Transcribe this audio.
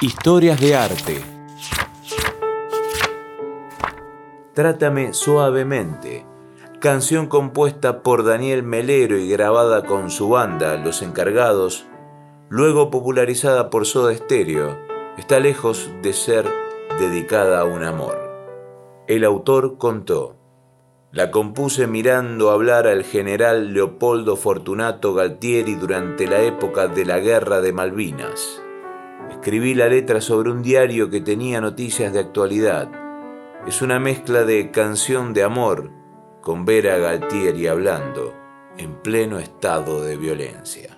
Historias de arte. Trátame suavemente. Canción compuesta por Daniel Melero y grabada con su banda, Los Encargados, luego popularizada por Soda Stereo, está lejos de ser dedicada a un amor. El autor contó, la compuse mirando hablar al general Leopoldo Fortunato Galtieri durante la época de la Guerra de Malvinas. Escribí la letra sobre un diario que tenía noticias de actualidad. Es una mezcla de canción de amor con ver a Galtieri hablando en pleno estado de violencia.